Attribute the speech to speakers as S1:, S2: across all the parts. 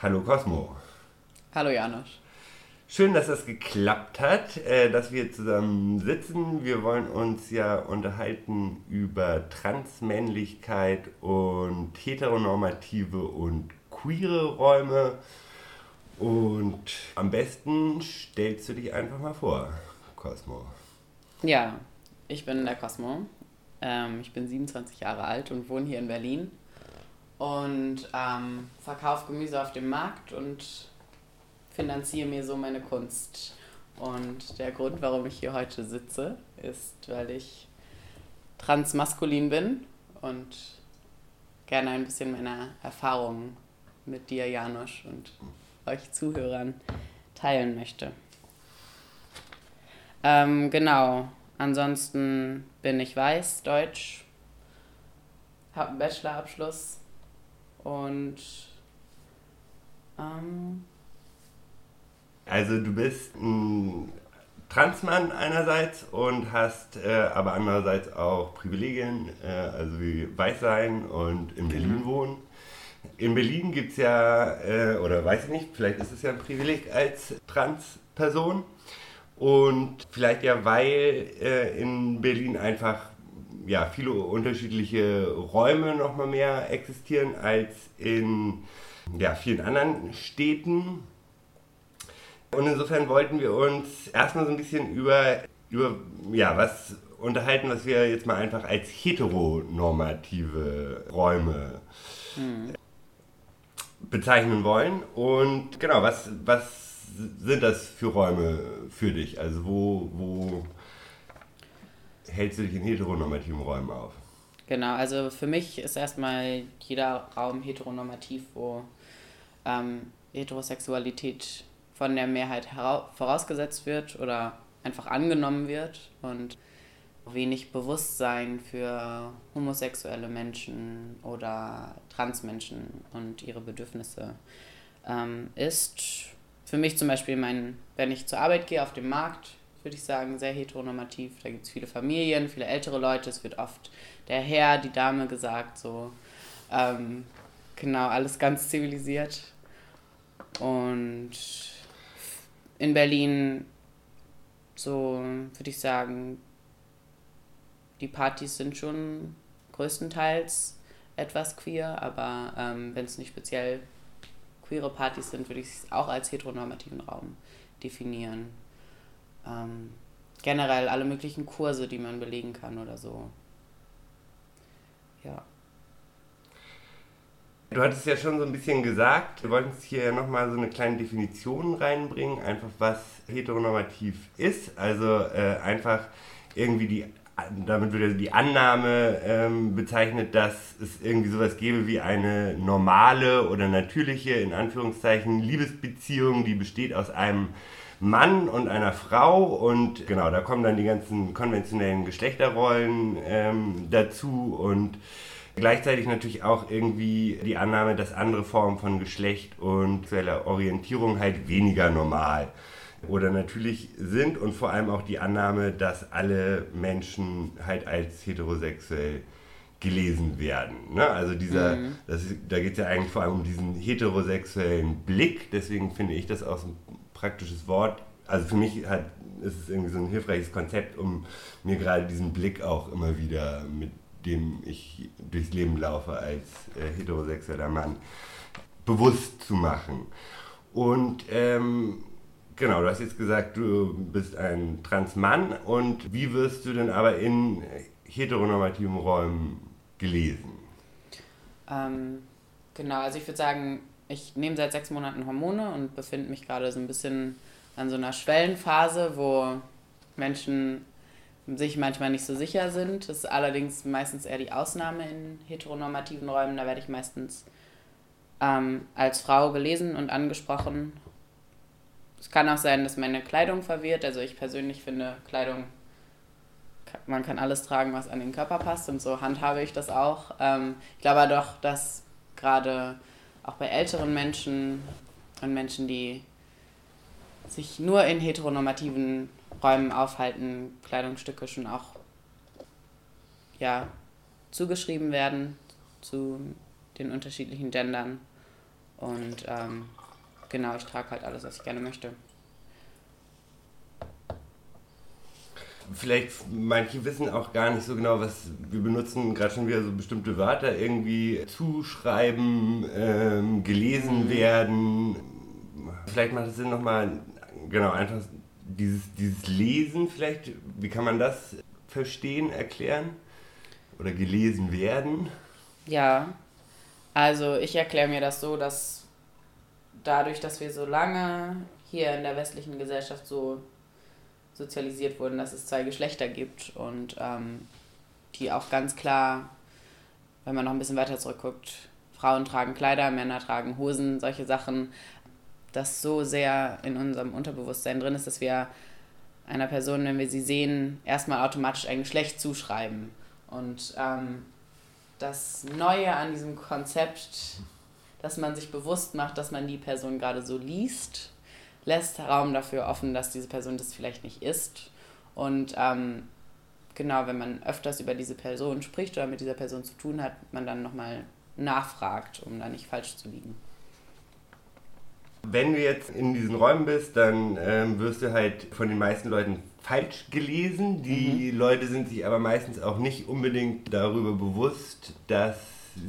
S1: Hallo Cosmo.
S2: Hallo Janusz.
S1: Schön, dass das geklappt hat, äh, dass wir zusammen sitzen. Wir wollen uns ja unterhalten über Transmännlichkeit und heteronormative und queere Räume. Und am besten stellst du dich einfach mal vor, Cosmo.
S2: Ja, ich bin der Cosmo. Ähm, ich bin 27 Jahre alt und wohne hier in Berlin und ähm, verkaufe Gemüse auf dem Markt und finanziere mir so meine Kunst. Und der Grund, warum ich hier heute sitze, ist, weil ich transmaskulin bin und gerne ein bisschen meiner Erfahrungen mit dir, Janusz, und euch Zuhörern teilen möchte. Ähm, genau. Ansonsten bin ich weiß, Deutsch, habe einen Bachelorabschluss und ähm,
S1: also du bist ein Transmann einerseits und hast äh, aber andererseits auch Privilegien, äh, also wie Weißsein und in Berlin genau. wohnen. In Berlin gibt es ja, äh, oder weiß ich nicht, vielleicht ist es ja ein Privileg als Transperson. Und vielleicht ja, weil äh, in Berlin einfach ja, viele unterschiedliche Räume noch mal mehr existieren als in ja, vielen anderen Städten. Und insofern wollten wir uns erstmal so ein bisschen über, über ja, was unterhalten, was wir jetzt mal einfach als heteronormative Räume mhm. bezeichnen wollen. Und genau, was, was sind das für Räume für dich? Also wo, wo hältst du dich in heteronormativen Räumen auf?
S2: Genau, also für mich ist erstmal jeder Raum heteronormativ, wo ähm, Heterosexualität von der Mehrheit vorausgesetzt wird oder einfach angenommen wird und wenig Bewusstsein für homosexuelle Menschen oder Transmenschen und ihre Bedürfnisse ähm, ist. Für mich zum Beispiel, mein, wenn ich zur Arbeit gehe auf dem Markt, würde ich sagen, sehr heteronormativ. Da gibt es viele Familien, viele ältere Leute. Es wird oft der Herr, die Dame gesagt, so. Ähm, genau, alles ganz zivilisiert. Und in Berlin, so würde ich sagen, die Partys sind schon größtenteils etwas queer, aber ähm, wenn es nicht speziell queere Partys sind, würde ich es auch als heteronormativen Raum definieren ähm, generell alle möglichen Kurse, die man belegen kann oder so. Ja.
S1: Du hattest ja schon so ein bisschen gesagt, wir wollten hier nochmal so eine kleine Definition reinbringen, einfach was heteronormativ ist. Also äh, einfach irgendwie die, damit wird also die Annahme ähm, bezeichnet, dass es irgendwie sowas gäbe wie eine normale oder natürliche, in Anführungszeichen, Liebesbeziehung, die besteht aus einem Mann und einer Frau und genau, da kommen dann die ganzen konventionellen Geschlechterrollen ähm, dazu und gleichzeitig natürlich auch irgendwie die Annahme, dass andere Formen von Geschlecht und sexueller Orientierung halt weniger normal oder natürlich sind und vor allem auch die Annahme, dass alle Menschen halt als heterosexuell gelesen werden. Ne? Also dieser, mhm. das, da geht es ja eigentlich vor allem um diesen heterosexuellen Blick, deswegen finde ich das auch so praktisches Wort. Also für mich hat, ist es irgendwie so ein hilfreiches Konzept, um mir gerade diesen Blick auch immer wieder, mit dem ich durchs Leben laufe als äh, heterosexueller Mann, bewusst zu machen. Und ähm, genau, du hast jetzt gesagt, du bist ein Transmann und wie wirst du denn aber in heteronormativen Räumen gelesen?
S2: Ähm, genau, also ich würde sagen, ich nehme seit sechs Monaten Hormone und befinde mich gerade so ein bisschen an so einer Schwellenphase, wo Menschen sich manchmal nicht so sicher sind. Das ist allerdings meistens eher die Ausnahme in heteronormativen Räumen. Da werde ich meistens ähm, als Frau gelesen und angesprochen. Es kann auch sein, dass meine Kleidung verwirrt. Also ich persönlich finde Kleidung, man kann alles tragen, was an den Körper passt und so handhabe ich das auch. Ähm, ich glaube doch, dass gerade auch bei älteren Menschen und Menschen, die sich nur in heteronormativen Räumen aufhalten, Kleidungsstücke schon auch ja, zugeschrieben werden zu den unterschiedlichen Gendern. Und ähm, genau, ich trage halt alles, was ich gerne möchte.
S1: Vielleicht manche wissen auch gar nicht so genau, was wir benutzen, gerade schon wieder so bestimmte Wörter irgendwie zuschreiben, ähm, gelesen mhm. werden. Vielleicht macht es Sinn nochmal, genau, einfach dieses, dieses Lesen vielleicht, wie kann man das verstehen, erklären? Oder gelesen werden?
S2: Ja, also ich erkläre mir das so, dass dadurch, dass wir so lange hier in der westlichen Gesellschaft so sozialisiert wurden, dass es zwei Geschlechter gibt und ähm, die auch ganz klar, wenn man noch ein bisschen weiter zurückguckt, Frauen tragen Kleider, Männer tragen Hosen, solche Sachen, das so sehr in unserem Unterbewusstsein drin ist, dass wir einer Person, wenn wir sie sehen, erstmal automatisch ein Geschlecht zuschreiben. Und ähm, das Neue an diesem Konzept, dass man sich bewusst macht, dass man die Person gerade so liest lässt Raum dafür offen, dass diese Person das vielleicht nicht ist. Und ähm, genau, wenn man öfters über diese Person spricht oder mit dieser Person zu tun hat, man dann nochmal nachfragt, um da nicht falsch zu liegen.
S1: Wenn du jetzt in diesen Räumen bist, dann ähm, wirst du halt von den meisten Leuten falsch gelesen. Die mhm. Leute sind sich aber meistens auch nicht unbedingt darüber bewusst, dass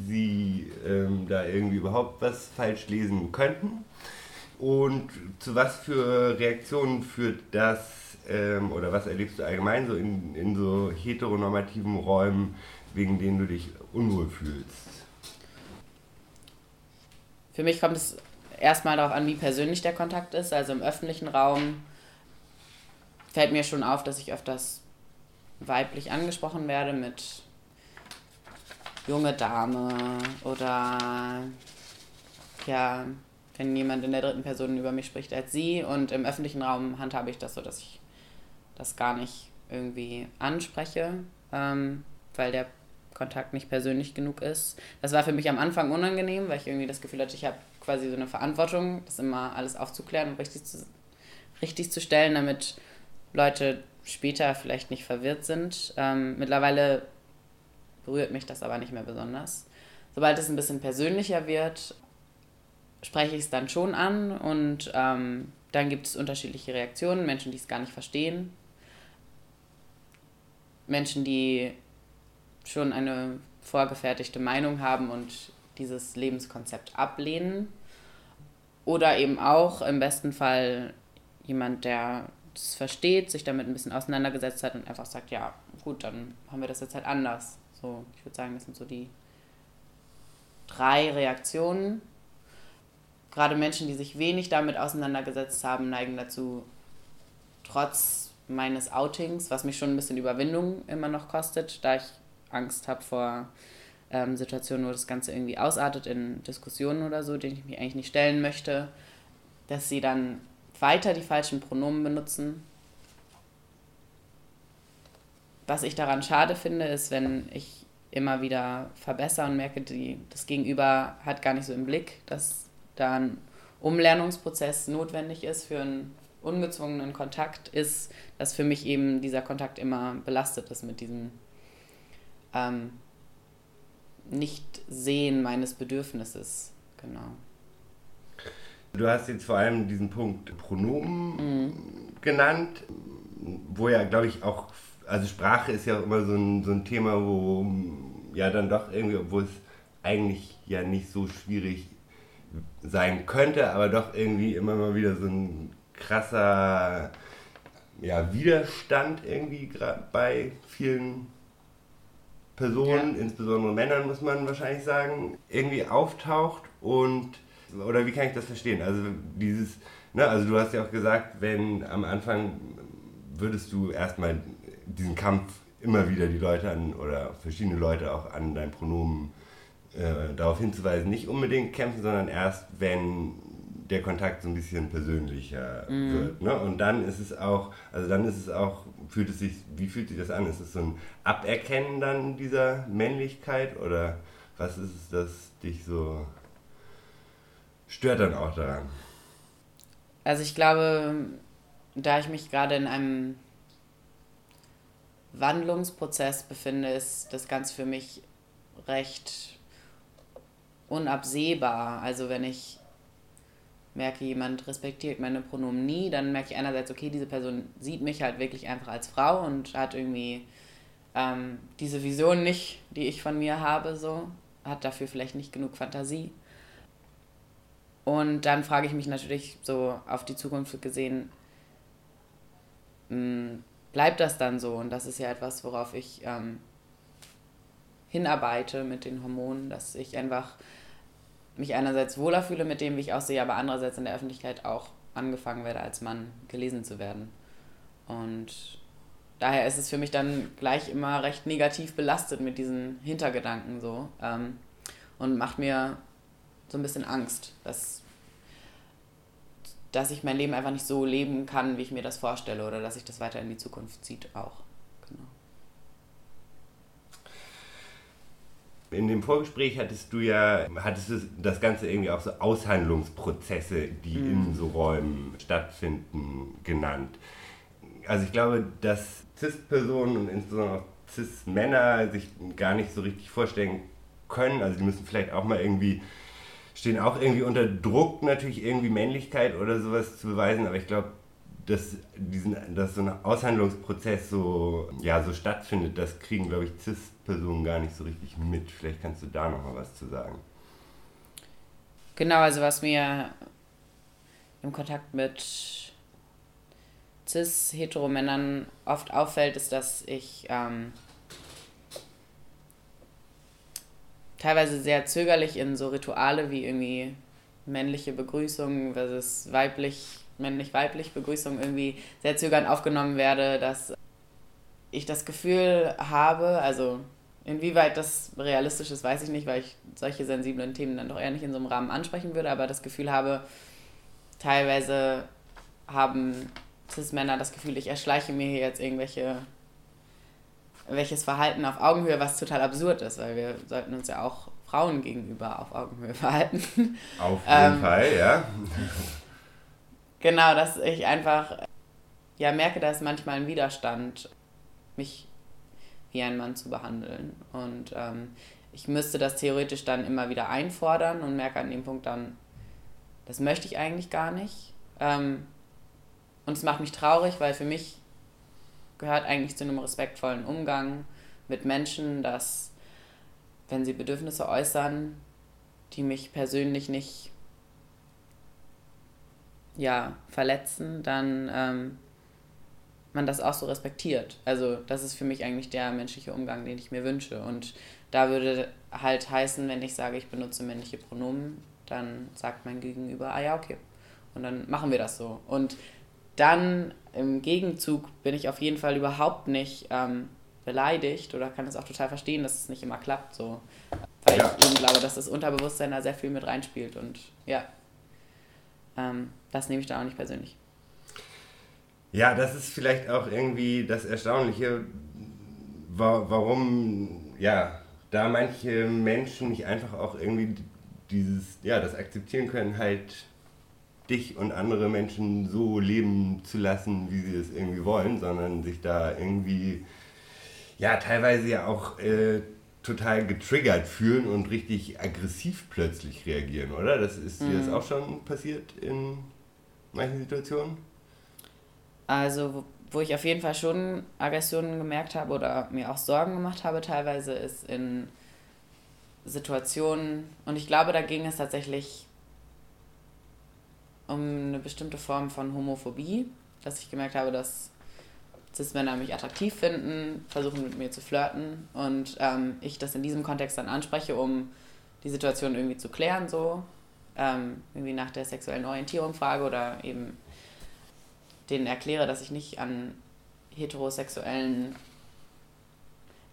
S1: sie ähm, da irgendwie überhaupt was falsch lesen könnten. Und zu was für Reaktionen führt das ähm, oder was erlebst du allgemein so in, in so heteronormativen Räumen, wegen denen du dich unwohl fühlst?
S2: Für mich kommt es erstmal darauf an, wie persönlich der Kontakt ist. Also im öffentlichen Raum fällt mir schon auf, dass ich öfters weiblich angesprochen werde mit junge Dame oder ja, wenn jemand in der dritten Person über mich spricht als sie. Und im öffentlichen Raum handhabe ich das so, dass ich das gar nicht irgendwie anspreche, ähm, weil der Kontakt nicht persönlich genug ist. Das war für mich am Anfang unangenehm, weil ich irgendwie das Gefühl hatte, ich habe quasi so eine Verantwortung, das immer alles aufzuklären und richtig zu, richtig zu stellen, damit Leute später vielleicht nicht verwirrt sind. Ähm, mittlerweile berührt mich das aber nicht mehr besonders. Sobald es ein bisschen persönlicher wird, spreche ich es dann schon an und ähm, dann gibt es unterschiedliche Reaktionen, Menschen, die es gar nicht verstehen, Menschen, die schon eine vorgefertigte Meinung haben und dieses Lebenskonzept ablehnen. Oder eben auch im besten Fall jemand, der es versteht, sich damit ein bisschen auseinandergesetzt hat und einfach sagt, ja, gut, dann haben wir das jetzt halt anders. So, ich würde sagen, das sind so die drei Reaktionen gerade Menschen, die sich wenig damit auseinandergesetzt haben, neigen dazu, trotz meines Outings, was mich schon ein bisschen Überwindung immer noch kostet, da ich Angst habe vor ähm, Situationen, wo das Ganze irgendwie ausartet in Diskussionen oder so, denen ich mich eigentlich nicht stellen möchte, dass sie dann weiter die falschen Pronomen benutzen. Was ich daran schade finde, ist, wenn ich immer wieder verbessere und merke, die, das Gegenüber hat gar nicht so im Blick, dass da ein Umlernungsprozess notwendig ist für einen ungezwungenen Kontakt, ist, dass für mich eben dieser Kontakt immer belastet ist mit diesem ähm, Nicht-Sehen meines Bedürfnisses. Genau.
S1: Du hast jetzt vor allem diesen Punkt Pronomen mhm. genannt, wo ja, glaube ich, auch, also Sprache ist ja immer so ein, so ein Thema, wo ja dann doch irgendwie, obwohl es eigentlich ja nicht so schwierig sein könnte, aber doch irgendwie immer mal wieder so ein krasser ja, Widerstand irgendwie bei vielen Personen, ja. insbesondere Männern muss man wahrscheinlich sagen, irgendwie auftaucht und oder wie kann ich das verstehen? Also dieses, ne, also du hast ja auch gesagt, wenn am Anfang würdest du erstmal diesen Kampf immer wieder die Leute an oder verschiedene Leute auch an dein Pronomen äh, darauf hinzuweisen, nicht unbedingt kämpfen, sondern erst, wenn der Kontakt so ein bisschen persönlicher mm. wird. Ne? Und dann ist es auch, also dann ist es auch, fühlt es sich, wie fühlt sich das an? Ist es so ein Aberkennen dann dieser Männlichkeit oder was ist es, das dich so stört dann auch daran?
S2: Also ich glaube, da ich mich gerade in einem Wandlungsprozess befinde, ist das Ganze für mich recht unabsehbar. Also wenn ich merke, jemand respektiert meine Pronomen nie, dann merke ich einerseits, okay, diese Person sieht mich halt wirklich einfach als Frau und hat irgendwie ähm, diese Vision nicht, die ich von mir habe, so, hat dafür vielleicht nicht genug Fantasie. Und dann frage ich mich natürlich so auf die Zukunft gesehen, mh, hm, bleibt das dann so? Und das ist ja etwas, worauf ich ähm, hinarbeite mit den Hormonen, dass ich einfach mich einerseits wohler fühle mit dem, wie ich aussehe, aber andererseits in der Öffentlichkeit auch angefangen werde, als Mann gelesen zu werden. Und daher ist es für mich dann gleich immer recht negativ belastet mit diesen Hintergedanken so ähm, und macht mir so ein bisschen Angst, dass, dass ich mein Leben einfach nicht so leben kann, wie ich mir das vorstelle oder dass sich das weiter in die Zukunft zieht auch.
S1: In dem Vorgespräch hattest du ja, hattest du das Ganze irgendwie auch so Aushandlungsprozesse, die mhm. in so Räumen stattfinden, genannt. Also ich glaube, dass CIS-Personen und insbesondere auch CIS-Männer sich gar nicht so richtig vorstellen können. Also die müssen vielleicht auch mal irgendwie, stehen auch irgendwie unter Druck, natürlich irgendwie Männlichkeit oder sowas zu beweisen, aber ich glaube, dass, diesen, dass so ein Aushandlungsprozess so, ja, so stattfindet, das kriegen, glaube ich, CIS-Personen gar nicht so richtig mit. Vielleicht kannst du da noch mal was zu sagen.
S2: Genau, also was mir im Kontakt mit cis-hetero-Männern oft auffällt, ist, dass ich ähm, teilweise sehr zögerlich in so Rituale wie irgendwie männliche Begrüßung versus weiblich männlich-weiblich Begrüßung irgendwie sehr zögernd aufgenommen werde, dass ich das Gefühl habe, also inwieweit das realistisch ist, weiß ich nicht, weil ich solche sensiblen Themen dann doch eher nicht in so einem Rahmen ansprechen würde, aber das Gefühl habe, teilweise haben Cis-Männer das Gefühl, ich erschleiche mir hier jetzt irgendwelche welches Verhalten auf Augenhöhe, was total absurd ist, weil wir sollten uns ja auch Frauen gegenüber auf Augenhöhe verhalten.
S1: Auf jeden ähm, Fall, ja.
S2: Genau, dass ich einfach ja merke, da ist manchmal ein Widerstand, mich wie ein Mann zu behandeln. Und ähm, ich müsste das theoretisch dann immer wieder einfordern und merke an dem Punkt dann, das möchte ich eigentlich gar nicht. Ähm, und es macht mich traurig, weil für mich gehört eigentlich zu einem respektvollen Umgang mit Menschen, dass wenn sie Bedürfnisse äußern, die mich persönlich nicht ja, verletzen, dann ähm, man das auch so respektiert. Also das ist für mich eigentlich der menschliche Umgang, den ich mir wünsche. Und da würde halt heißen, wenn ich sage, ich benutze männliche Pronomen, dann sagt mein Gegenüber, ah ja, okay. Und dann machen wir das so. Und dann im Gegenzug bin ich auf jeden Fall überhaupt nicht ähm, beleidigt oder kann es auch total verstehen, dass es nicht immer klappt. So. Weil ja. ich eben glaube, dass das Unterbewusstsein da sehr viel mit reinspielt. Und ja, ähm, das nehme ich da auch nicht persönlich.
S1: Ja, das ist vielleicht auch irgendwie das Erstaunliche, warum ja da manche Menschen nicht einfach auch irgendwie dieses, ja, das akzeptieren können, halt dich und andere Menschen so leben zu lassen, wie sie es irgendwie wollen, sondern sich da irgendwie, ja, teilweise ja auch äh, total getriggert fühlen und richtig aggressiv plötzlich reagieren, oder? Das ist mhm. dir das mhm. auch schon passiert in manchen Situationen?
S2: Also, wo ich auf jeden Fall schon Aggressionen gemerkt habe oder mir auch Sorgen gemacht habe, teilweise ist in Situationen, und ich glaube, da ging es tatsächlich um eine bestimmte Form von Homophobie, dass ich gemerkt habe, dass Cis-Männer mich attraktiv finden, versuchen mit mir zu flirten und ähm, ich das in diesem Kontext dann anspreche, um die Situation irgendwie zu klären, so ähm, irgendwie nach der sexuellen Orientierung frage oder eben denen erkläre, dass ich nicht an heterosexuellen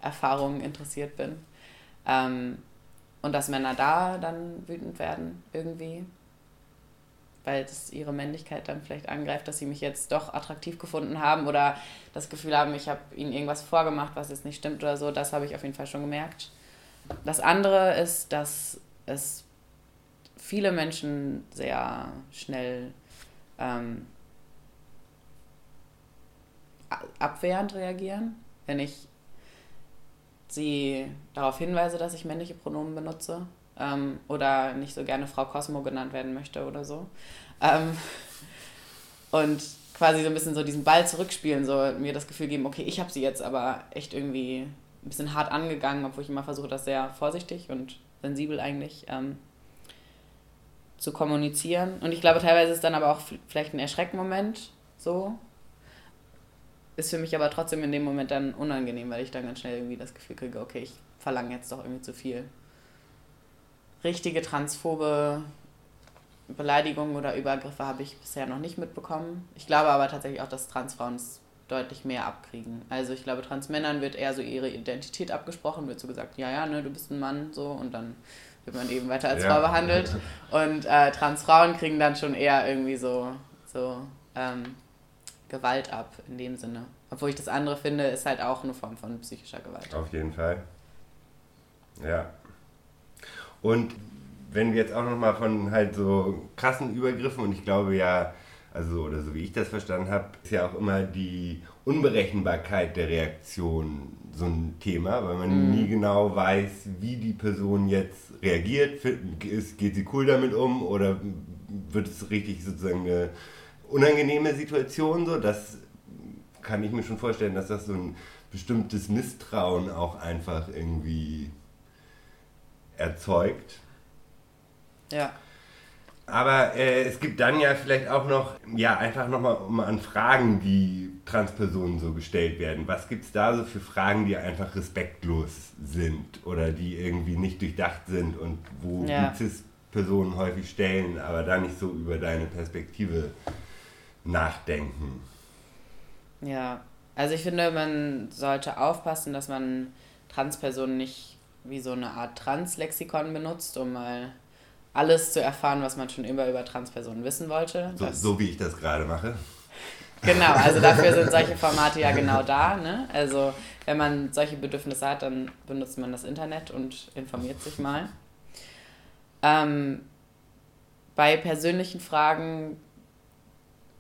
S2: Erfahrungen interessiert bin. Ähm, und dass Männer da dann wütend werden irgendwie weil das ihre Männlichkeit dann vielleicht angreift, dass sie mich jetzt doch attraktiv gefunden haben oder das Gefühl haben, ich habe ihnen irgendwas vorgemacht, was jetzt nicht stimmt oder so. Das habe ich auf jeden Fall schon gemerkt. Das andere ist, dass es viele Menschen sehr schnell ähm, abwehrend reagieren, wenn ich sie darauf hinweise, dass ich männliche Pronomen benutze. Ähm, oder nicht so gerne Frau Cosmo genannt werden möchte oder so. Ähm, und quasi so ein bisschen so diesen Ball zurückspielen, so mir das Gefühl geben, okay, ich habe sie jetzt aber echt irgendwie ein bisschen hart angegangen, obwohl ich immer versuche, das sehr vorsichtig und sensibel eigentlich ähm, zu kommunizieren. Und ich glaube, teilweise ist dann aber auch vielleicht ein Erschreckmoment so. Ist für mich aber trotzdem in dem Moment dann unangenehm, weil ich dann ganz schnell irgendwie das Gefühl kriege, okay, ich verlange jetzt doch irgendwie zu viel. Richtige transphobe Beleidigungen oder Übergriffe habe ich bisher noch nicht mitbekommen. Ich glaube aber tatsächlich auch, dass Transfrauen es deutlich mehr abkriegen. Also ich glaube, Transmännern wird eher so ihre Identität abgesprochen, wird so gesagt, ja, ja, ne, du bist ein Mann, so, und dann wird man eben weiter als ja. Frau behandelt. Und äh, Transfrauen kriegen dann schon eher irgendwie so, so ähm, Gewalt ab, in dem Sinne. Obwohl ich das andere finde, ist halt auch eine Form von psychischer Gewalt.
S1: Auf jeden Fall. Ja. Und wenn wir jetzt auch nochmal von halt so krassen Übergriffen und ich glaube ja, also oder so wie ich das verstanden habe, ist ja auch immer die Unberechenbarkeit der Reaktion so ein Thema, weil man mhm. nie genau weiß, wie die Person jetzt reagiert. geht sie cool damit um oder wird es richtig sozusagen eine unangenehme Situation so? Das kann ich mir schon vorstellen, dass das so ein bestimmtes Misstrauen auch einfach irgendwie erzeugt.
S2: Ja.
S1: Aber äh, es gibt dann ja vielleicht auch noch, ja, einfach nochmal um an Fragen, die Transpersonen so gestellt werden. Was gibt es da so für Fragen, die einfach respektlos sind oder die irgendwie nicht durchdacht sind und wo ja. Cis-Personen häufig stellen, aber da nicht so über deine Perspektive nachdenken?
S2: Ja, also ich finde, man sollte aufpassen, dass man Transpersonen nicht wie so eine Art Translexikon benutzt, um mal alles zu erfahren, was man schon immer über Transpersonen wissen wollte.
S1: So, so wie ich das gerade mache.
S2: Genau, also dafür sind solche Formate ja genau da. Ne? Also wenn man solche Bedürfnisse hat, dann benutzt man das Internet und informiert sich mal. Ähm, bei persönlichen Fragen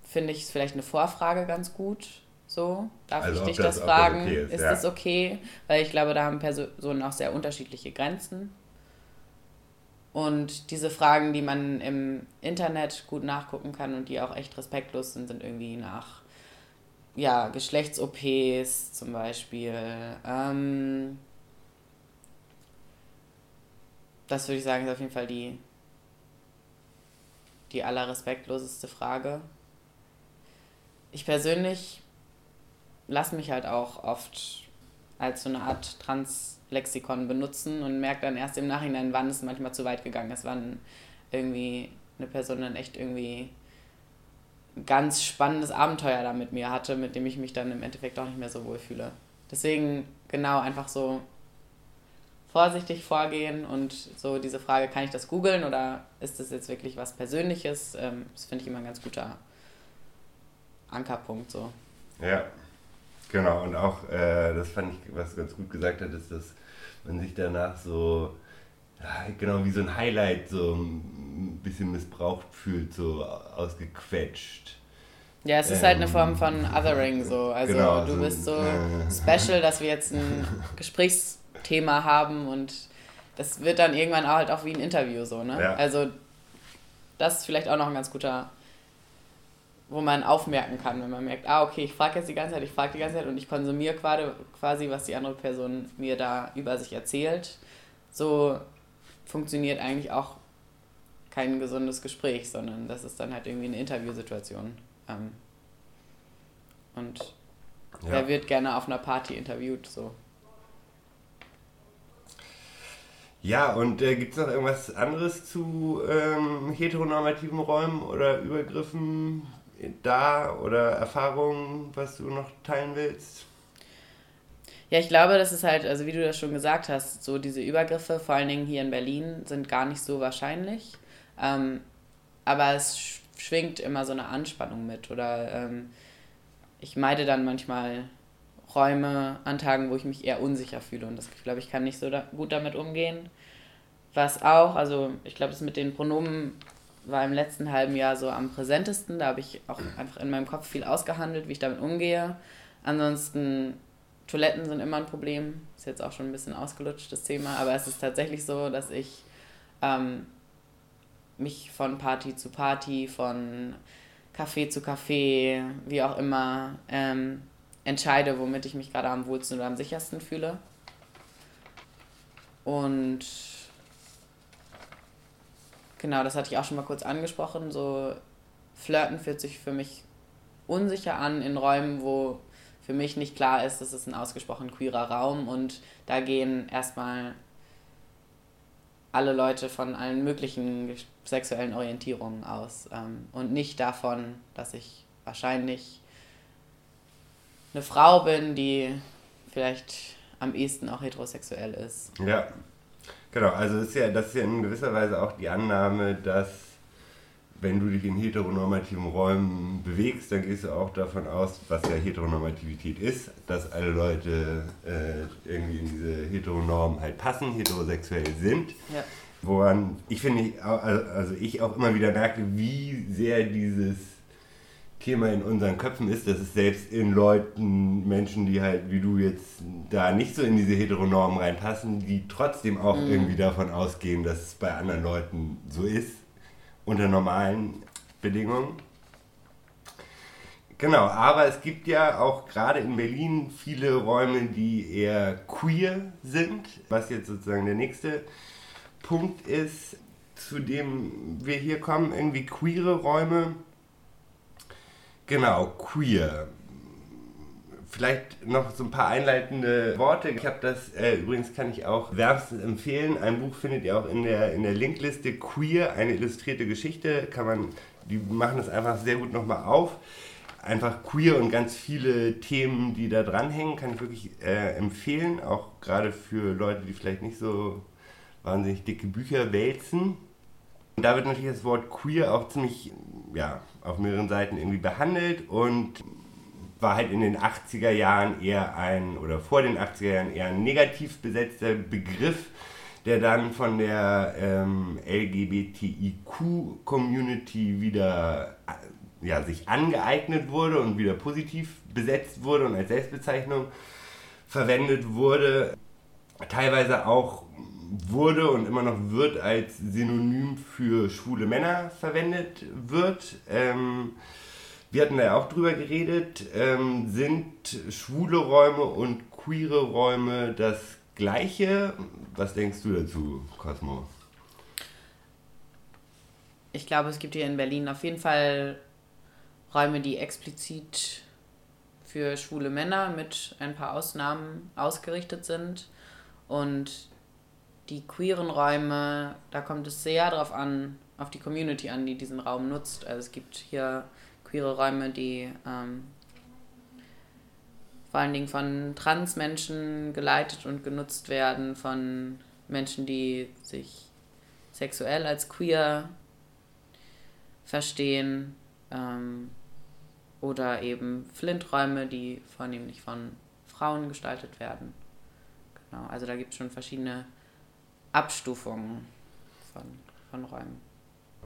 S2: finde ich es vielleicht eine Vorfrage ganz gut. So, darf also ich dich das, das fragen? Okay ist, ist ja. das okay? Weil ich glaube, da haben Personen auch sehr unterschiedliche Grenzen. Und diese Fragen, die man im Internet gut nachgucken kann und die auch echt respektlos sind, sind irgendwie nach ja, Geschlechts-OPs zum Beispiel. Ähm, das würde ich sagen, ist auf jeden Fall die, die allerrespektloseste Frage. Ich persönlich lasse mich halt auch oft als so eine Art Translexikon benutzen und merke dann erst im Nachhinein, wann es manchmal zu weit gegangen ist, wann irgendwie eine Person dann echt irgendwie ein ganz spannendes Abenteuer da mit mir hatte, mit dem ich mich dann im Endeffekt auch nicht mehr so wohl fühle. Deswegen genau einfach so vorsichtig vorgehen und so diese Frage, kann ich das googeln oder ist das jetzt wirklich was Persönliches? Ähm, das finde ich immer ein ganz guter Ankerpunkt so.
S1: Ja. Genau, und auch, äh, das fand ich, was du ganz gut gesagt hat, ist, dass man sich danach so, ja, genau wie so ein Highlight so ein bisschen missbraucht fühlt, so ausgequetscht.
S2: Ja, es ist ähm, halt eine Form von Othering so. Also genau, du so, bist so äh, special, dass wir jetzt ein Gesprächsthema haben und das wird dann irgendwann auch halt auch wie ein Interview so, ne? Ja. Also das ist vielleicht auch noch ein ganz guter wo man aufmerken kann, wenn man merkt, ah, okay, ich frage jetzt die ganze Zeit, ich frage die ganze Zeit und ich konsumiere quasi, was die andere Person mir da über sich erzählt. So funktioniert eigentlich auch kein gesundes Gespräch, sondern das ist dann halt irgendwie eine Interviewsituation. Ähm, und ja. wer wird gerne auf einer Party interviewt, so.
S1: Ja, und äh, gibt es noch irgendwas anderes zu ähm, heteronormativen Räumen oder Übergriffen, da oder Erfahrungen, was du noch teilen willst?
S2: Ja, ich glaube, das ist halt, also wie du das schon gesagt hast, so diese Übergriffe, vor allen Dingen hier in Berlin, sind gar nicht so wahrscheinlich. Ähm, aber es schwingt immer so eine Anspannung mit. Oder ähm, ich meide dann manchmal Räume an Tagen, wo ich mich eher unsicher fühle und das habe, ich kann nicht so da gut damit umgehen. Was auch, also ich glaube, das mit den Pronomen war im letzten halben Jahr so am präsentesten. Da habe ich auch einfach in meinem Kopf viel ausgehandelt, wie ich damit umgehe. Ansonsten, Toiletten sind immer ein Problem. Ist jetzt auch schon ein bisschen ausgelutscht, das Thema. Aber es ist tatsächlich so, dass ich ähm, mich von Party zu Party, von Café zu Café, wie auch immer, ähm, entscheide, womit ich mich gerade am wohlsten oder am sichersten fühle. Und genau, das hatte ich auch schon mal kurz angesprochen. So Flirten fühlt sich für mich unsicher an in Räumen, wo für mich nicht klar ist, dass es ein ausgesprochen queerer Raum und da gehen erstmal alle Leute von allen möglichen sexuellen Orientierungen aus ähm, und nicht davon, dass ich wahrscheinlich eine Frau bin, die vielleicht am ehesten auch heterosexuell ist.
S1: Ja, genau. Also ist ja, das ist ja in gewisser Weise auch die Annahme, dass wenn du dich in heteronormativen Räumen bewegst, dann gehst du auch davon aus, was ja Heteronormativität ist, dass alle Leute äh, irgendwie in diese Heteronorm halt passen, heterosexuell sind. Ja. Woran ich finde, also ich auch immer wieder merke, wie sehr dieses Thema in unseren Köpfen ist, dass es selbst in Leuten, Menschen, die halt wie du jetzt da nicht so in diese Heteronormen reinpassen, die trotzdem auch mhm. irgendwie davon ausgehen, dass es bei anderen Leuten so ist, unter normalen Bedingungen. Genau, aber es gibt ja auch gerade in Berlin viele Räume, die eher queer sind, was jetzt sozusagen der nächste Punkt ist, zu dem wir hier kommen, irgendwie queere Räume Genau, queer. Vielleicht noch so ein paar einleitende Worte. Ich habe das, äh, übrigens kann ich auch wärmstens empfehlen. Ein Buch findet ihr auch in der, in der Linkliste. Queer, eine illustrierte Geschichte. Kann man, die machen das einfach sehr gut nochmal auf. Einfach queer und ganz viele Themen, die da dranhängen, kann ich wirklich äh, empfehlen. Auch gerade für Leute, die vielleicht nicht so wahnsinnig dicke Bücher wälzen. Und da wird natürlich das Wort queer auch ziemlich, ja, auf mehreren Seiten irgendwie behandelt und war halt in den 80er Jahren eher ein, oder vor den 80er Jahren eher ein negativ besetzter Begriff, der dann von der ähm, LGBTIQ-Community wieder ja, sich angeeignet wurde und wieder positiv besetzt wurde und als Selbstbezeichnung verwendet wurde. Teilweise auch wurde und immer noch wird als Synonym für schwule Männer verwendet wird. Ähm, wir hatten da ja auch drüber geredet. Ähm, sind schwule Räume und queere Räume das gleiche? Was denkst du dazu, Cosmo?
S2: Ich glaube, es gibt hier in Berlin auf jeden Fall Räume, die explizit für schwule Männer mit ein paar Ausnahmen ausgerichtet sind. Und die queeren Räume, da kommt es sehr darauf an, auf die Community an, die diesen Raum nutzt. Also es gibt hier queere Räume, die ähm, vor allen Dingen von Transmenschen geleitet und genutzt werden, von Menschen, die sich sexuell als queer verstehen ähm, oder eben Flinträume, die vornehmlich von Frauen gestaltet werden. Genau, also da gibt es schon verschiedene Abstufungen von, von Räumen.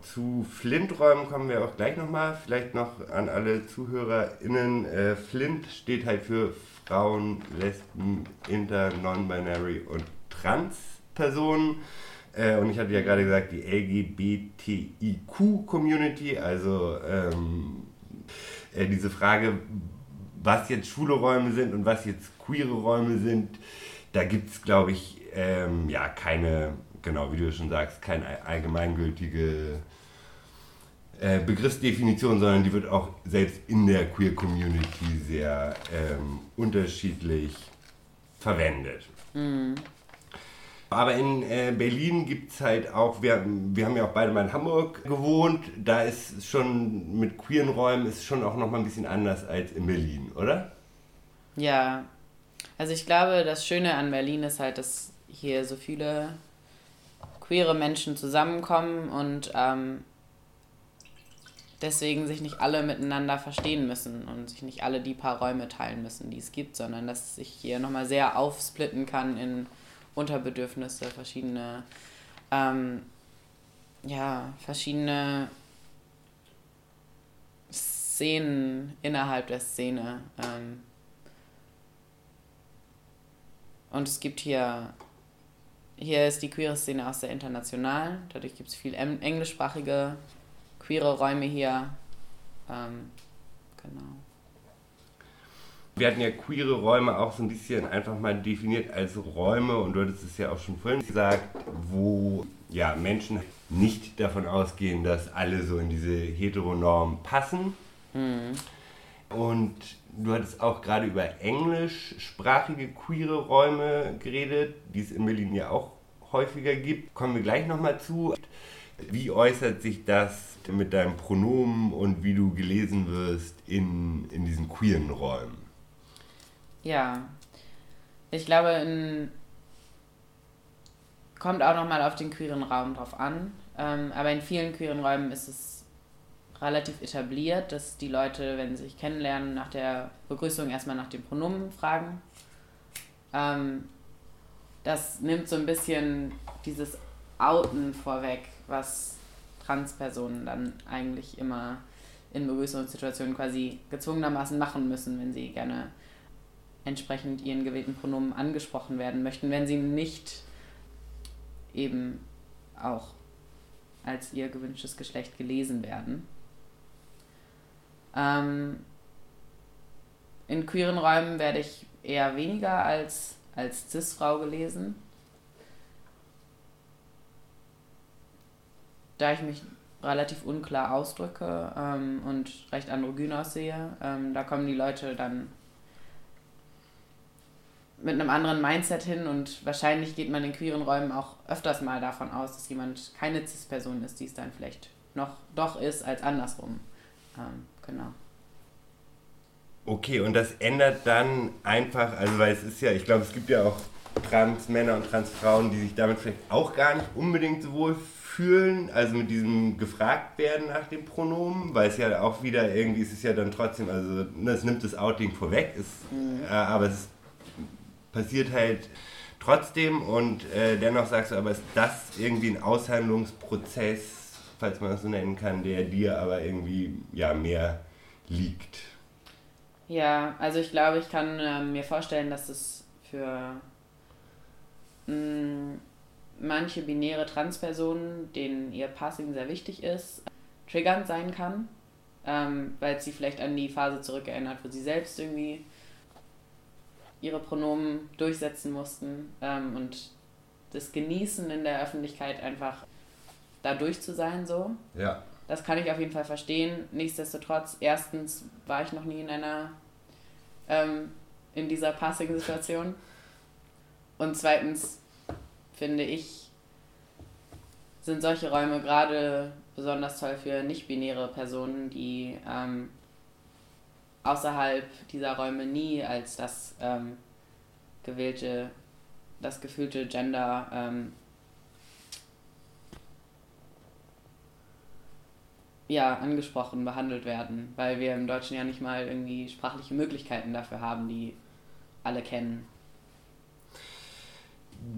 S1: Zu Flint-Räumen kommen wir auch gleich nochmal. Vielleicht noch an alle ZuhörerInnen. Äh, Flint steht halt für Frauen, Lesben, Inter, Non-Binary und Trans-Personen. Äh, und ich hatte ja gerade gesagt, die LGBTIQ-Community, also ähm, äh, diese Frage, was jetzt schwule Räume sind und was jetzt queere Räume sind, da gibt es, glaube ich, ähm, ja, keine, genau wie du schon sagst, keine allgemeingültige äh, Begriffsdefinition, sondern die wird auch selbst in der Queer Community sehr ähm, unterschiedlich verwendet. Mhm. Aber in äh, Berlin gibt es halt auch, wir, wir haben ja auch beide mal in Hamburg gewohnt, da ist schon mit queeren Räumen ist schon auch nochmal ein bisschen anders als in Berlin, oder?
S2: Ja, also ich glaube, das Schöne an Berlin ist halt, dass hier so viele queere Menschen zusammenkommen und ähm, deswegen sich nicht alle miteinander verstehen müssen und sich nicht alle die paar Räume teilen müssen, die es gibt, sondern dass sich hier nochmal sehr aufsplitten kann in Unterbedürfnisse, verschiedene, ähm, ja, verschiedene Szenen innerhalb der Szene. Ähm, und es gibt hier hier ist die queere Szene auch sehr international. Dadurch gibt es viel englischsprachige queere Räume hier. Ähm, genau.
S1: Wir hatten ja queere Räume auch so ein bisschen einfach mal definiert als Räume und du hattest es ja auch schon vorhin gesagt, wo ja, Menschen nicht davon ausgehen, dass alle so in diese Heteronorm passen. Mhm. Und du hattest auch gerade über englischsprachige queere Räume geredet, die es in Berlin ja auch häufiger gibt. Kommen wir gleich nochmal zu. Wie äußert sich das mit deinem Pronomen und wie du gelesen wirst in, in diesen queeren Räumen?
S2: Ja, ich glaube, in, kommt auch nochmal auf den queeren Raum drauf an. Ähm, aber in vielen queeren Räumen ist es relativ etabliert, dass die Leute, wenn sie sich kennenlernen, nach der Begrüßung erstmal nach dem Pronomen fragen. Ähm, das nimmt so ein bisschen dieses Outen vorweg, was Transpersonen dann eigentlich immer in Begrüßungssituationen quasi gezwungenermaßen machen müssen, wenn sie gerne entsprechend ihren gewählten Pronomen angesprochen werden möchten, wenn sie nicht eben auch als ihr gewünschtes Geschlecht gelesen werden. Ähm, in queeren Räumen werde ich eher weniger als, als Cis-Frau gelesen. Da ich mich relativ unklar ausdrücke ähm, und recht androgyn aussehe, ähm, da kommen die Leute dann mit einem anderen Mindset hin und wahrscheinlich geht man in queeren Räumen auch öfters mal davon aus, dass jemand keine Cis-Person ist, die es dann vielleicht noch doch ist, als andersrum. Ähm, genau.
S1: Okay, und das ändert dann einfach, also weil es ist ja, ich glaube, es gibt ja auch Trans-Männer und Trans-Frauen, die sich damit vielleicht auch gar nicht unbedingt so wohl fühlen, also mit diesem gefragt werden nach dem Pronomen, weil es ja auch wieder irgendwie ist es ja dann trotzdem, also ne, es nimmt das Outing vorweg, ist, mhm. äh, aber es passiert halt trotzdem und äh, dennoch sagst du, aber ist das irgendwie ein Aushandlungsprozess, falls man das so nennen kann, der dir aber irgendwie ja mehr liegt?
S2: Ja, also ich glaube, ich kann äh, mir vorstellen, dass es für mh, mm, manche binäre Transpersonen, denen ihr Passing sehr wichtig ist, triggernd sein kann, ähm, weil sie vielleicht an die Phase zurückerinnert, wo sie selbst irgendwie ihre Pronomen durchsetzen mussten ähm, und das Genießen in der Öffentlichkeit einfach da durch zu sein so.
S1: Ja.
S2: Das kann ich auf jeden Fall verstehen. Nichtsdestotrotz, erstens war ich noch nie in einer ähm, in dieser Passing-Situation. Und zweitens finde ich, sind solche Räume gerade besonders toll für nicht-binäre Personen, die ähm, außerhalb dieser Räume nie als das ähm, gewählte, das gefühlte Gender ähm, ja, angesprochen, behandelt werden, weil wir im Deutschen ja nicht mal irgendwie sprachliche Möglichkeiten dafür haben, die alle kennen.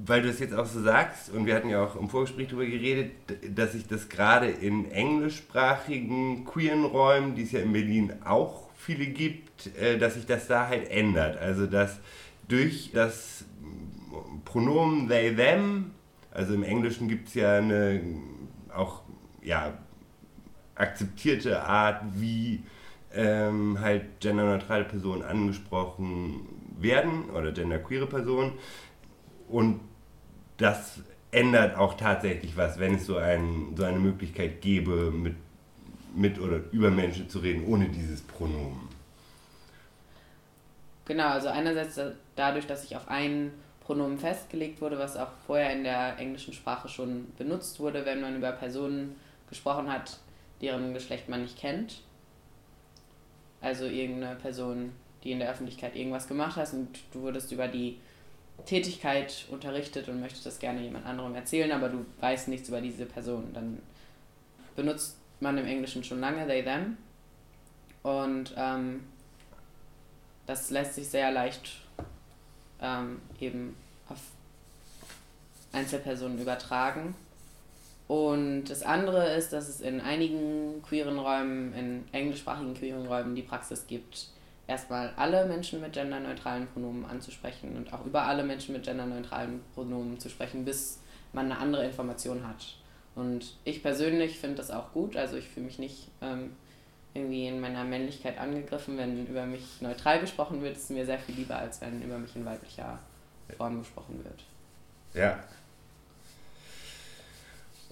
S1: Weil du es jetzt auch so sagst, und wir hatten ja auch im Vorgespräch darüber geredet, dass sich das gerade in englischsprachigen queeren Räumen, die es ja in Berlin auch viele gibt, äh, dass sich das da halt ändert. Also dass durch das Pronomen they, them, also im Englischen gibt es ja eine auch ja, akzeptierte Art, wie ähm, halt genderneutrale Personen angesprochen werden oder genderqueere Personen. Und das ändert auch tatsächlich was, wenn es so, ein, so eine Möglichkeit gäbe, mit mit oder über Menschen zu reden, ohne dieses Pronomen.
S2: Genau, also einerseits dadurch, dass ich auf ein Pronomen festgelegt wurde, was auch vorher in der englischen Sprache schon benutzt wurde, wenn man über Personen gesprochen hat, deren Geschlecht man nicht kennt. Also irgendeine Person, die in der Öffentlichkeit irgendwas gemacht hat und du wurdest über die Tätigkeit unterrichtet und möchtest das gerne jemand anderem erzählen, aber du weißt nichts über diese Person. Dann benutzt man im Englischen schon lange, they, them. Und ähm, das lässt sich sehr leicht ähm, eben auf Einzelpersonen übertragen. Und das andere ist, dass es in einigen queeren Räumen, in englischsprachigen queeren Räumen die Praxis gibt, erstmal alle Menschen mit genderneutralen Pronomen anzusprechen und auch über alle Menschen mit genderneutralen Pronomen zu sprechen, bis man eine andere Information hat. Und ich persönlich finde das auch gut, also ich fühle mich nicht ähm, irgendwie in meiner Männlichkeit angegriffen, wenn über mich neutral gesprochen wird, ist mir sehr viel lieber, als wenn über mich in weiblicher Form gesprochen wird.
S1: Ja.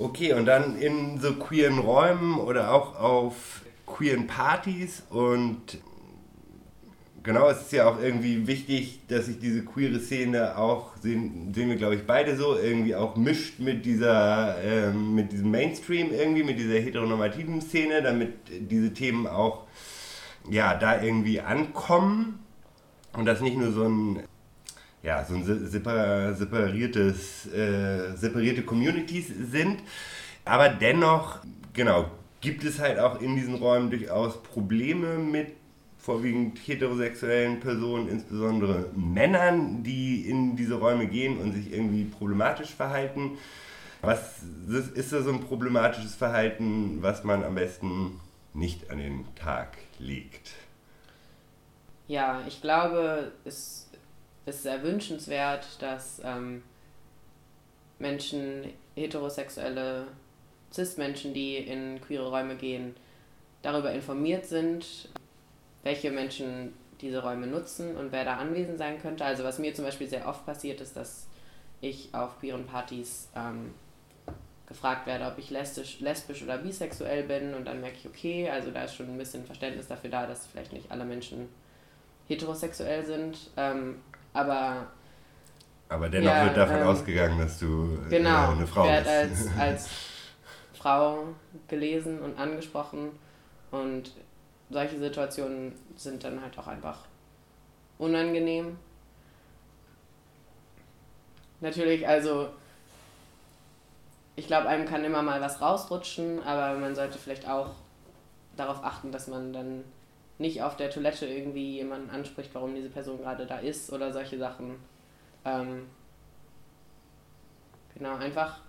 S1: Okay, und dann in so queeren Räumen oder auch auf queeren Partys und genau, es ist ja auch irgendwie wichtig, dass sich diese queere Szene auch, sehen, sehen wir glaube ich beide so, irgendwie auch mischt mit dieser, ähm, mit diesem Mainstream irgendwie, mit dieser heteronormativen Szene, damit diese Themen auch, ja, da irgendwie ankommen. Und das nicht nur so ein, ja, so ein separiertes, äh, separierte Communities sind, aber dennoch, genau, gibt es halt auch in diesen Räumen durchaus Probleme mit vorwiegend heterosexuellen Personen, insbesondere Männern, die in diese Räume gehen und sich irgendwie problematisch verhalten. Was ist da so ein problematisches Verhalten, was man am besten nicht an den Tag legt?
S2: Ja, ich glaube, es ist sehr wünschenswert, dass ähm, Menschen, heterosexuelle Cis-Menschen, die in queere Räume gehen, darüber informiert sind, welche Menschen diese Räume nutzen und wer da anwesend sein könnte. Also was mir zum Beispiel sehr oft passiert ist, dass ich auf queeren Partys ähm, gefragt werde, ob ich lesbisch, lesbisch oder bisexuell bin und dann merke ich, okay, also da ist schon ein bisschen Verständnis dafür da, dass vielleicht nicht alle Menschen heterosexuell sind, ähm, aber
S1: aber dennoch ja, wird davon ähm, ausgegangen, dass du
S2: äh, genau, eine Frau bist. Als, als Frau gelesen und angesprochen und solche Situationen sind dann halt auch einfach unangenehm. Natürlich, also ich glaube, einem kann immer mal was rausrutschen, aber man sollte vielleicht auch darauf achten, dass man dann nicht auf der Toilette irgendwie jemanden anspricht, warum diese Person gerade da ist oder solche Sachen. Ähm, genau, einfach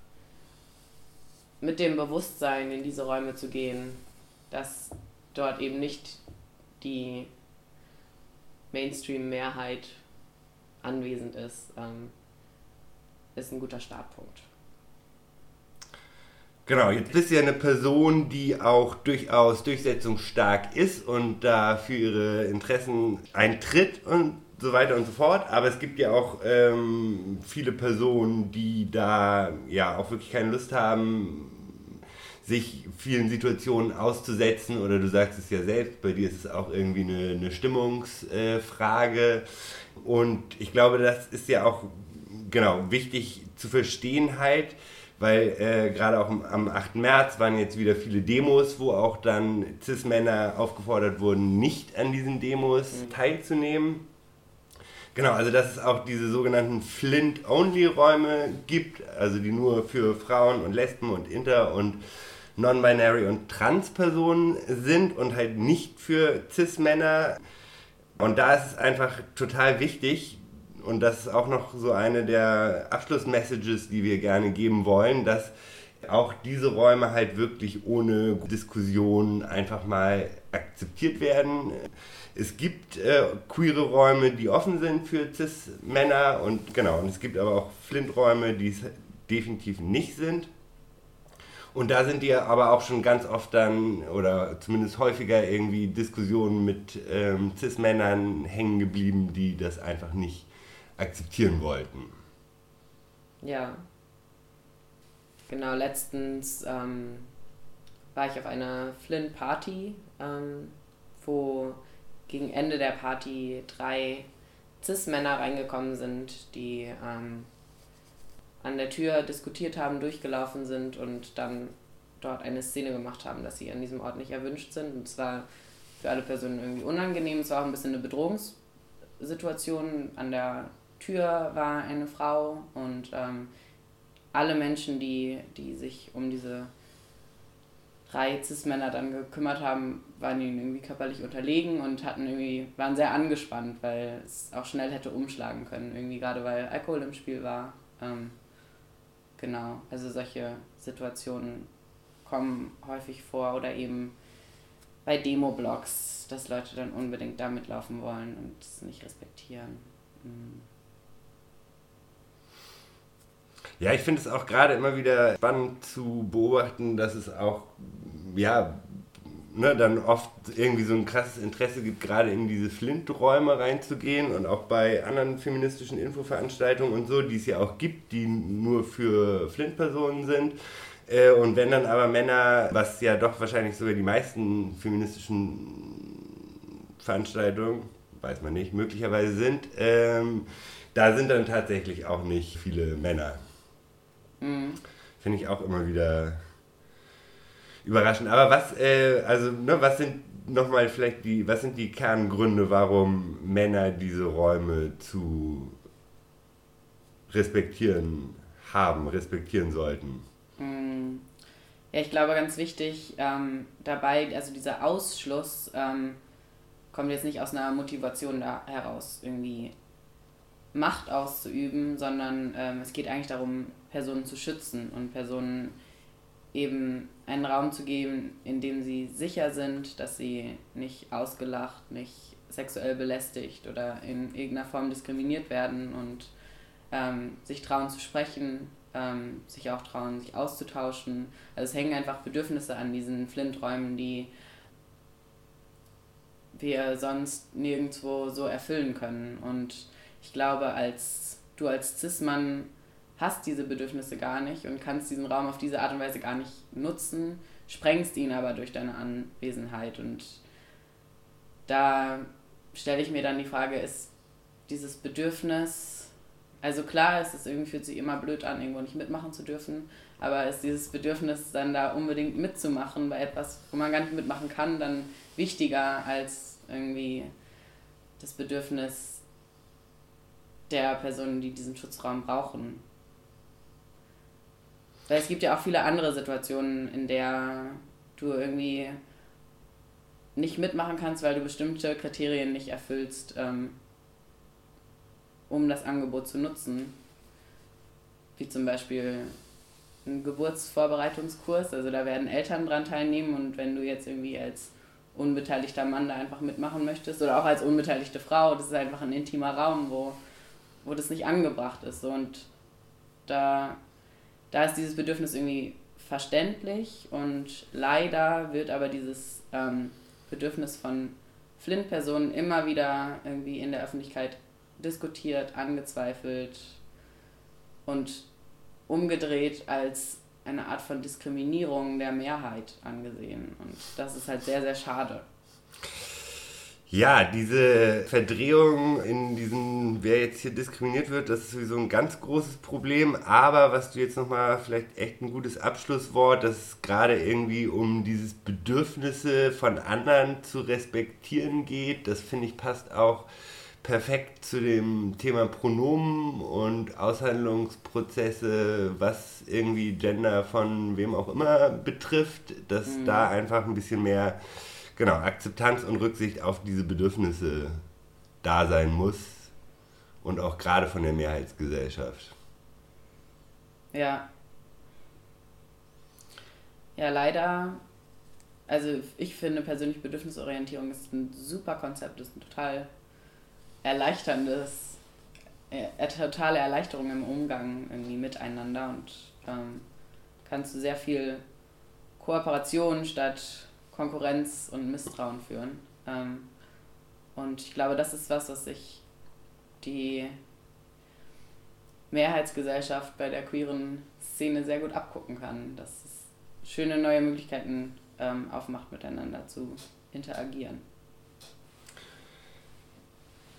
S2: mit dem Bewusstsein in diese Räume zu gehen, dass dort eben nicht die Mainstream-Mehrheit anwesend ist, ähm, ist ein guter Startpunkt.
S1: Genau, jetzt bist du ja eine Person, die auch durchaus durchsetzungsstark ist und da für ihre Interessen eintritt und so weiter und so fort. Aber es gibt ja auch ähm, viele Personen, die da ja auch wirklich keine Lust haben, sich vielen Situationen auszusetzen. Oder du sagst es ja selbst, bei dir ist es auch irgendwie eine, eine Stimmungsfrage. Und ich glaube, das ist ja auch genau wichtig zu verstehen halt, weil äh, gerade auch am 8. März waren jetzt wieder viele Demos, wo auch dann Cis-Männer aufgefordert wurden, nicht an diesen Demos mhm. teilzunehmen. Genau, also dass es auch diese sogenannten Flint-Only-Räume gibt, also die nur für Frauen und Lesben und Inter und Non-Binary und Trans-Personen sind und halt nicht für Cis-Männer. Und da ist es einfach total wichtig, und das ist auch noch so eine der Abschlussmessages, die wir gerne geben wollen, dass auch diese Räume halt wirklich ohne Diskussion einfach mal akzeptiert werden. Es gibt äh, queere Räume, die offen sind für Cis-Männer und genau, und es gibt aber auch Flint-Räume, die es definitiv nicht sind. Und da sind ja aber auch schon ganz oft dann, oder zumindest häufiger irgendwie Diskussionen mit ähm, Cis-Männern hängen geblieben, die das einfach nicht akzeptieren wollten.
S2: Ja. Genau, letztens ähm, war ich auf einer Flynn-Party, ähm, wo gegen Ende der Party drei Cis-Männer reingekommen sind, die ähm, an der Tür diskutiert haben, durchgelaufen sind und dann dort eine Szene gemacht haben, dass sie an diesem Ort nicht erwünscht sind. Und zwar für alle Personen irgendwie unangenehm. Es war auch ein bisschen eine Bedrohungssituation. An der Tür war eine Frau und ähm, alle Menschen, die, die sich um diese drei Cis-Männer dann gekümmert haben, waren ihnen irgendwie körperlich unterlegen und hatten irgendwie, waren sehr angespannt, weil es auch schnell hätte umschlagen können. Irgendwie gerade weil Alkohol im Spiel war. Ähm, Genau, also solche Situationen kommen häufig vor oder eben bei Demo-Blogs, dass Leute dann unbedingt da mitlaufen wollen und es nicht respektieren. Mhm.
S1: Ja, ich finde es auch gerade immer wieder spannend zu beobachten, dass es auch, ja, ne, dann oft irgendwie so ein krasses Interesse gibt, gerade in diese Flint-Räume reinzugehen und auch bei anderen feministischen Infoveranstaltungen und so, die es ja auch gibt, die nur für Flint-Personen sind. Äh, und wenn dann aber Männer, was ja doch wahrscheinlich sogar die meisten feministischen Veranstaltungen, weiß man nicht, möglicherweise sind, ähm, da sind dann tatsächlich auch nicht viele Männer. Mhm. Finde ich auch immer wieder überraschend. Aber was, äh, also, ne, was sind nochmal vielleicht die, was sind die Kerngründe, warum Männer diese Räume zu respektieren haben, respektieren sollten?
S2: Mhm. Ja, ich glaube, ganz wichtig ähm, dabei, also dieser Ausschluss ähm, kommt jetzt nicht aus einer Motivation da heraus, irgendwie Macht auszuüben, sondern ähm, es geht eigentlich darum, Personen zu schützen und Personen eben einen Raum zu geben, in dem sie sicher sind, dass sie nicht ausgelacht, nicht sexuell belästigt oder in irgendeiner Form diskriminiert werden und ähm, sich trauen zu sprechen, ähm, sich auch trauen, sich auszutauschen. Also es hängen einfach Bedürfnisse an diesen Flinträumen, die wir sonst nirgendwo so erfüllen können. Und ich glaube, als du als Cis-Mann hast diese Bedürfnisse gar nicht und kannst diesen Raum auf diese Art und Weise gar nicht nutzen, sprengst ihn aber durch deine Anwesenheit. Und da stelle ich mir dann die Frage, ist dieses Bedürfnis, also klar, es ist irgendwie fühlt sich immer blöd an, irgendwo nicht mitmachen zu dürfen, aber ist dieses Bedürfnis dann da unbedingt mitzumachen bei etwas, wo man gar nicht mitmachen kann, dann wichtiger als irgendwie das Bedürfnis der Personen, die diesen Schutzraum brauchen. Weil es gibt ja auch viele andere Situationen, in der du irgendwie nicht mitmachen kannst, weil du bestimmte Kriterien nicht erfüllst, ähm, um das Angebot zu nutzen. Wie zum Beispiel ein Geburtsvorbereitungskurs, also da werden Eltern dran teilnehmen und wenn du jetzt irgendwie als unbeteiligter Mann da einfach mitmachen möchtest oder auch als unbeteiligte Frau, das ist einfach ein intimer Raum, wo, wo das nicht angebracht ist. Und da da ist dieses Bedürfnis irgendwie verständlich und leider wird aber dieses ähm, Bedürfnis von Flint-Personen immer wieder irgendwie in der Öffentlichkeit diskutiert, angezweifelt und umgedreht als eine Art von Diskriminierung der Mehrheit angesehen. Und das ist halt sehr, sehr schade.
S1: Ja, diese Verdrehung in diesen, wer jetzt hier diskriminiert wird, das ist sowieso ein ganz großes Problem. Aber was du jetzt nochmal vielleicht echt ein gutes Abschlusswort, dass es gerade irgendwie um dieses Bedürfnisse von anderen zu respektieren geht, das finde ich passt auch perfekt zu dem Thema Pronomen und Aushandlungsprozesse, was irgendwie Gender von wem auch immer betrifft, dass mhm. da einfach ein bisschen mehr genau, Akzeptanz und Rücksicht auf diese Bedürfnisse da sein muss und auch gerade von der Mehrheitsgesellschaft.
S2: Ja. Ja, leider, also ich finde persönlich Bedürfnisorientierung ist ein super Konzept, ist ein total erleichterndes, äh, totale Erleichterung im Umgang irgendwie miteinander und ähm, kannst du sehr viel Kooperation statt Konkurrenz und Misstrauen führen. Ähm, und ich glaube, das ist was, was sich die Mehrheitsgesellschaft bei der queeren Szene sehr gut abgucken kann, dass es schöne neue Möglichkeiten ähm, aufmacht, miteinander zu interagieren.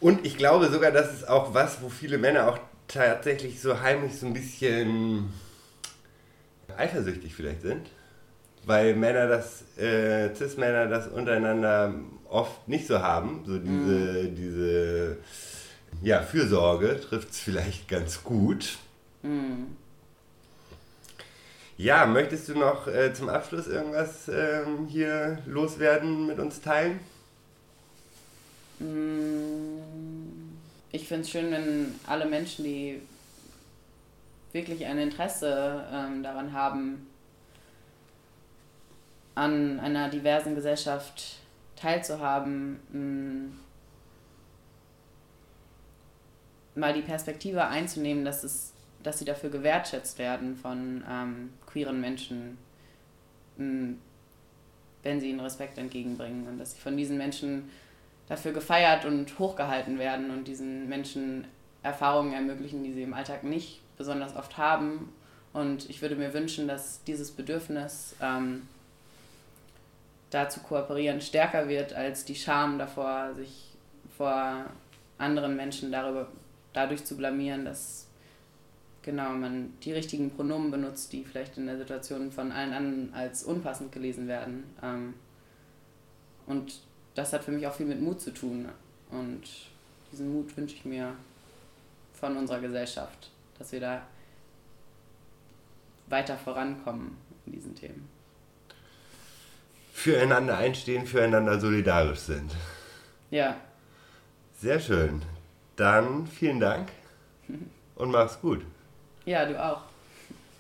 S1: Und ich glaube sogar, das ist auch was, wo viele Männer auch tatsächlich so heimlich so ein bisschen eifersüchtig vielleicht sind weil Männer das, äh, Cis-Männer das untereinander oft nicht so haben. So diese, mm. diese ja, Fürsorge trifft es vielleicht ganz gut. Mm. Ja, möchtest du noch äh, zum Abschluss irgendwas ähm, hier loswerden, mit uns teilen?
S2: Mm. Ich finde es schön, wenn alle Menschen, die wirklich ein Interesse ähm, daran haben, an einer diversen Gesellschaft teilzuhaben, mh, mal die Perspektive einzunehmen, dass, es, dass sie dafür gewertschätzt werden von ähm, queeren Menschen, mh, wenn sie ihnen Respekt entgegenbringen und dass sie von diesen Menschen dafür gefeiert und hochgehalten werden und diesen Menschen Erfahrungen ermöglichen, die sie im Alltag nicht besonders oft haben. Und ich würde mir wünschen, dass dieses Bedürfnis ähm, da zu kooperieren stärker wird als die Scham davor, sich vor anderen Menschen darüber, dadurch zu blamieren, dass genau man die richtigen Pronomen benutzt, die vielleicht in der Situation von allen anderen als unpassend gelesen werden. Ähm, und das hat für mich auch viel mit Mut zu tun. Und diesen Mut wünsche ich mir von unserer Gesellschaft, dass wir da weiter vorankommen in diesen Themen.
S1: Füreinander einstehen, füreinander solidarisch sind.
S2: Ja.
S1: Sehr schön. Dann vielen Dank und mach's gut.
S2: Ja, du auch.